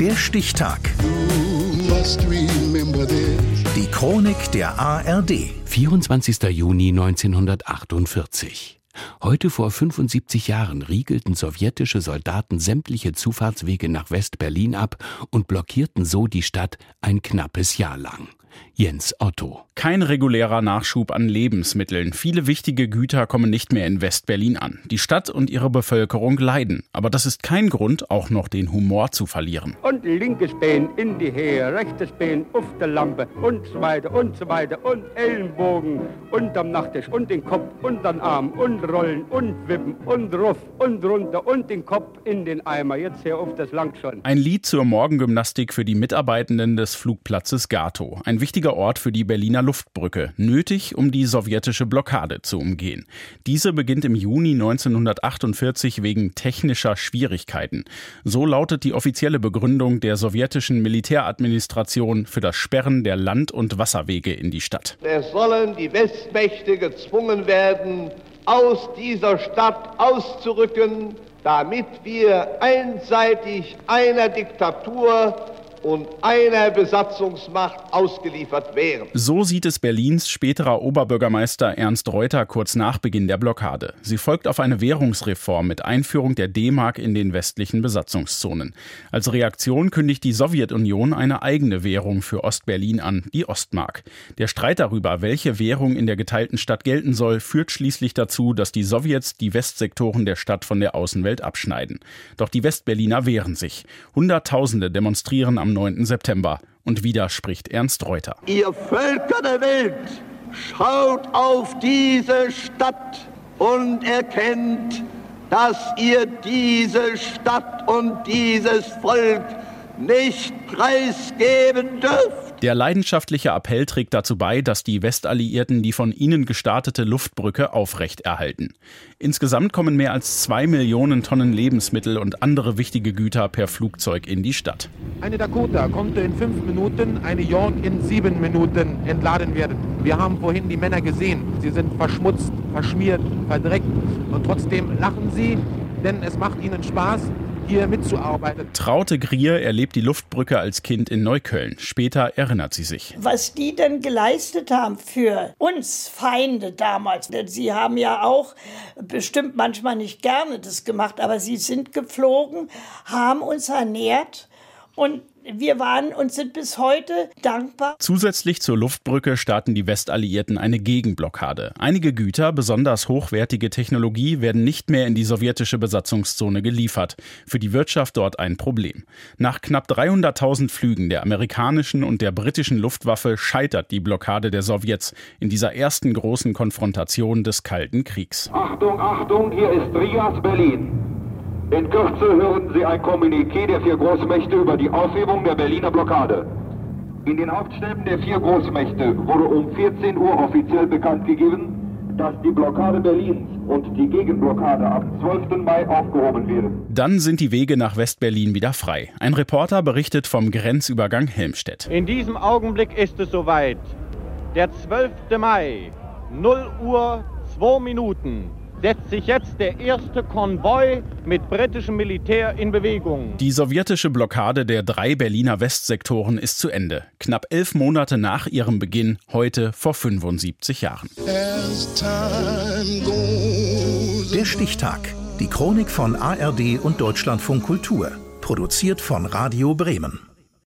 Der Stichtag. Die Chronik der ARD. 24. Juni 1948. Heute vor 75 Jahren riegelten sowjetische Soldaten sämtliche Zufahrtswege nach West-Berlin ab und blockierten so die Stadt ein knappes Jahr lang. Jens Otto. Kein regulärer Nachschub an Lebensmitteln. Viele wichtige Güter kommen nicht mehr in West-Berlin an. Die Stadt und ihre Bevölkerung leiden. Aber das ist kein Grund, auch noch den Humor zu verlieren. Und linkes Bein in die Hehe, rechtes Bein auf der Lampe und so weiter und so weiter und Ellenbogen unterm Nachttisch und den Kopf unter den Arm und rollen und wippen und ruff und runter und den Kopf in den Eimer. Jetzt hier auf das lang schon. Ein Lied zur Morgengymnastik für die Mitarbeitenden des Flugplatzes Gato. Ein wichtiger Ort für die Berliner Luftbrücke, nötig, um die sowjetische Blockade zu umgehen. Diese beginnt im Juni 1948 wegen technischer Schwierigkeiten. So lautet die offizielle Begründung der sowjetischen Militäradministration für das Sperren der Land- und Wasserwege in die Stadt. Es sollen die Westmächte gezwungen werden, aus dieser Stadt auszurücken, damit wir einseitig einer Diktatur und einer Besatzungsmacht ausgeliefert wären. So sieht es Berlins späterer Oberbürgermeister Ernst Reuter kurz nach Beginn der Blockade. Sie folgt auf eine Währungsreform mit Einführung der D-Mark in den westlichen Besatzungszonen. Als Reaktion kündigt die Sowjetunion eine eigene Währung für Ostberlin an, die Ostmark. Der Streit darüber, welche Währung in der geteilten Stadt gelten soll, führt schließlich dazu, dass die Sowjets die Westsektoren der Stadt von der Außenwelt abschneiden. Doch die Westberliner wehren sich. Hunderttausende demonstrieren am am 9. September. Und wieder spricht Ernst Reuter. Ihr Völker der Welt, schaut auf diese Stadt und erkennt, dass ihr diese Stadt und dieses Volk nicht preisgeben dürft. Der leidenschaftliche Appell trägt dazu bei, dass die Westalliierten die von ihnen gestartete Luftbrücke aufrechterhalten. Insgesamt kommen mehr als zwei Millionen Tonnen Lebensmittel und andere wichtige Güter per Flugzeug in die Stadt. Eine Dakota konnte in fünf Minuten, eine York in sieben Minuten entladen werden. Wir haben vorhin die Männer gesehen. Sie sind verschmutzt, verschmiert, verdreckt und trotzdem lachen sie, denn es macht ihnen Spaß, hier mitzuarbeiten. Traute Grier erlebt die Luftbrücke als Kind in Neukölln. Später erinnert sie sich. Was die denn geleistet haben für uns Feinde damals. Denn sie haben ja auch bestimmt manchmal nicht gerne das gemacht, aber sie sind geflogen, haben uns ernährt und wir waren und sind bis heute dankbar. Zusätzlich zur Luftbrücke starten die Westalliierten eine Gegenblockade. Einige Güter, besonders hochwertige Technologie, werden nicht mehr in die sowjetische Besatzungszone geliefert. Für die Wirtschaft dort ein Problem. Nach knapp 300.000 Flügen der amerikanischen und der britischen Luftwaffe scheitert die Blockade der Sowjets in dieser ersten großen Konfrontation des Kalten Kriegs. Achtung, Achtung, hier ist Rias Berlin. In Kürze hören Sie ein Kommuniqué der vier Großmächte über die Aufhebung der Berliner Blockade. In den Hauptstädten der vier Großmächte wurde um 14 Uhr offiziell bekannt gegeben, dass die Blockade Berlins und die Gegenblockade am 12. Mai aufgehoben wird. Dann sind die Wege nach Westberlin wieder frei. Ein Reporter berichtet vom Grenzübergang Helmstedt. In diesem Augenblick ist es soweit. Der 12. Mai, 0 Uhr 2 Minuten setzt sich jetzt der erste Konvoi mit britischem Militär in Bewegung. Die sowjetische Blockade der drei Berliner Westsektoren ist zu Ende. Knapp elf Monate nach ihrem Beginn, heute vor 75 Jahren. Der Stichtag. Die Chronik von ARD und Deutschlandfunk Kultur. Produziert von Radio Bremen.